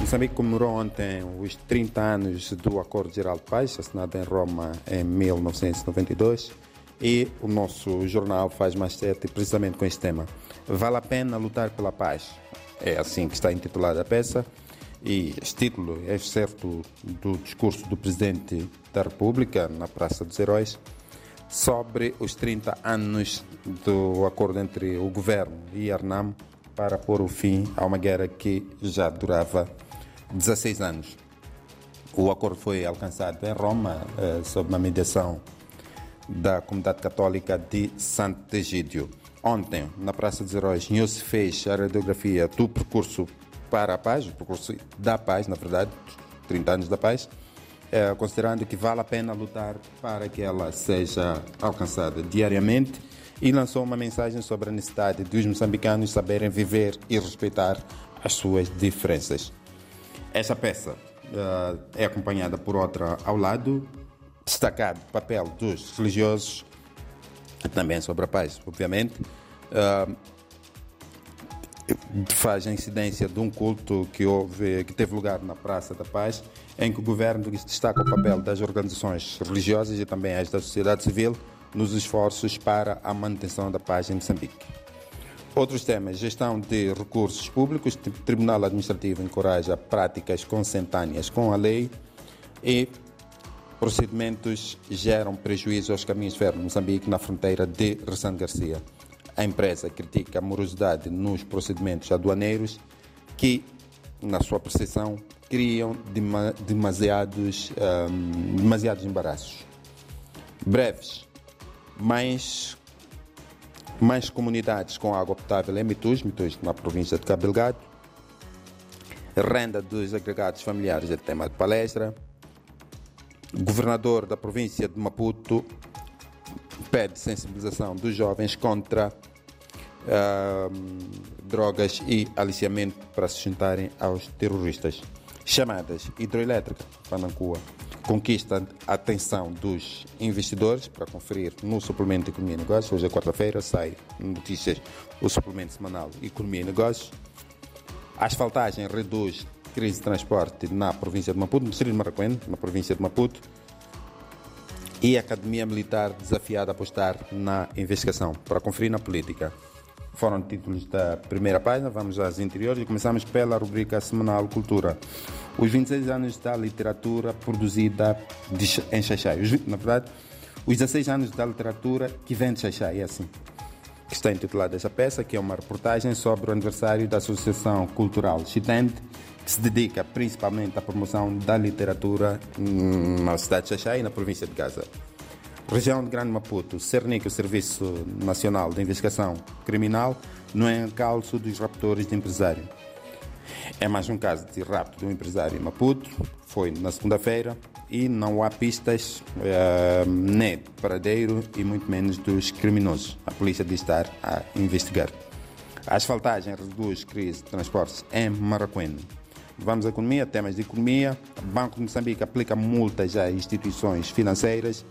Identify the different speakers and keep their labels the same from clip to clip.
Speaker 1: Moçambique comemorou ontem os 30 anos do Acordo Geral de Paz, assinado em Roma em 1992, e o nosso jornal faz manchete precisamente com este tema. Vale a pena lutar pela paz. É assim que está intitulada a peça, e este título é certo do discurso do Presidente da República na Praça dos Heróis sobre os 30 anos do acordo entre o governo e a Arnam para pôr o fim a uma guerra que já durava 16 anos. O acordo foi alcançado em Roma eh, sob uma mediação da comunidade católica de Santo Egídio. Ontem, na Praça dos Heróis, se fez a radiografia do percurso para a paz, o percurso da paz, na verdade, 30 anos da paz, eh, considerando que vale a pena lutar para que ela seja alcançada diariamente e lançou uma mensagem sobre a necessidade dos moçambicanos saberem viver e respeitar as suas diferenças. Essa peça uh, é acompanhada por outra ao lado, destacado o papel dos religiosos, também sobre a paz, obviamente. Uh, faz a incidência de um culto que houve, que teve lugar na Praça da Paz, em que o governo destaca o papel das organizações religiosas e também as da sociedade civil nos esforços para a manutenção da paz em Moçambique. Outros temas: gestão de recursos públicos, o Tribunal Administrativo encoraja práticas consentâneas com a lei e procedimentos geram prejuízo aos caminhos férreos de Moçambique na fronteira de Ressano Garcia. A empresa critica a morosidade nos procedimentos aduaneiros que, na sua percepção, criam demasiados, um, demasiados embaraços. Breves mais, mais comunidades com água potável em Mitus, Mitus na província de Cabo Delgado. Renda dos agregados familiares é tema de palestra. Governador da província de Maputo pede sensibilização dos jovens contra uh, drogas e aliciamento para se juntarem aos terroristas. Chamadas hidroelétrica, Panancua conquista a atenção dos investidores para conferir no suplemento de Economia e Negócios. Hoje é quarta-feira, sai notícias o suplemento semanal Economia e Negócios. A asfaltagem reduz crise de transporte na província de Maputo, no distrito de Maracuene, na província de Maputo. E a Academia Militar desafiada a apostar na investigação para conferir na política. Foram títulos da primeira página, vamos às interiores e começamos pela rubrica semanal Cultura os 26 anos da literatura produzida de, em Xaixai. Na verdade, os 16 anos da literatura que vem de Xaixai, é assim que está intitulada essa peça, que é uma reportagem sobre o aniversário da Associação Cultural Chitente, que se dedica principalmente à promoção da literatura na cidade de Xaixai e na província de Gaza. Região de Grande Maputo, CERNIC, o Serviço Nacional de Investigação Criminal, no encalço dos raptores de empresário. É mais um caso de rapto de um empresário em Maputo, foi na segunda-feira, e não há pistas uh, nem de paradeiro e muito menos dos criminosos. A polícia diz estar a investigar. A asfaltagem reduz crise de transportes em Maracuene. Vamos à economia, temas de economia. O Banco de Moçambique aplica multas a instituições financeiras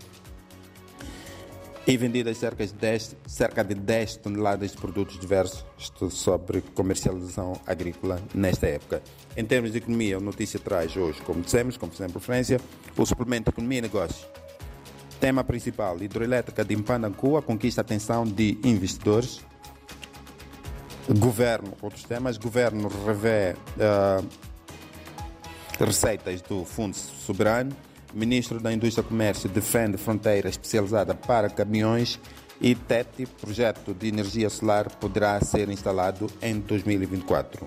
Speaker 1: e vendidas cerca de 10, cerca de 10 toneladas de produtos diversos sobre comercialização agrícola nesta época. Em termos de economia, a notícia traz hoje, como dissemos, como fizemos preferência, o suplemento Economia e Negócios. Tema principal, hidroelétrica de Impanancua conquista a atenção de investidores. Governo, outros temas, governo revê uh, receitas do Fundo Soberano Ministro da Indústria e Comércio defende fronteira especializada para caminhões e TET, projeto de energia solar, poderá ser instalado em 2024.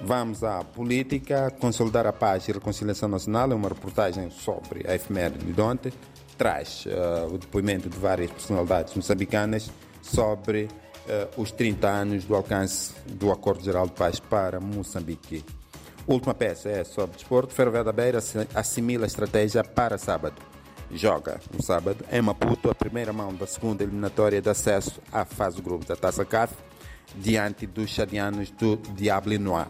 Speaker 1: Vamos à política. Consolidar a paz e reconciliação nacional é uma reportagem sobre a efeméride de ontem. Traz uh, o depoimento de várias personalidades moçambicanas sobre uh, os 30 anos do alcance do Acordo Geral de Paz para Moçambique. Última peça é sobre desporto. Ferroviária da Beira assimila a estratégia para sábado. Joga no sábado em Maputo a primeira mão da segunda eliminatória de acesso à fase de grupos da Taça CAF diante dos chadianos do Diable Noir.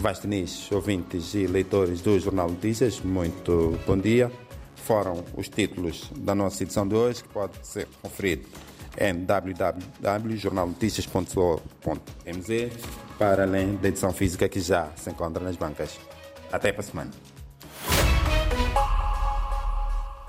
Speaker 1: Vastinis, ouvintes e leitores do Jornal Notícias, muito bom dia. Foram os títulos da nossa edição de hoje, que pode ser conferido em www.jornalnoticias.mz para além da edição física que já se encontra nas bancas. Até para a semana.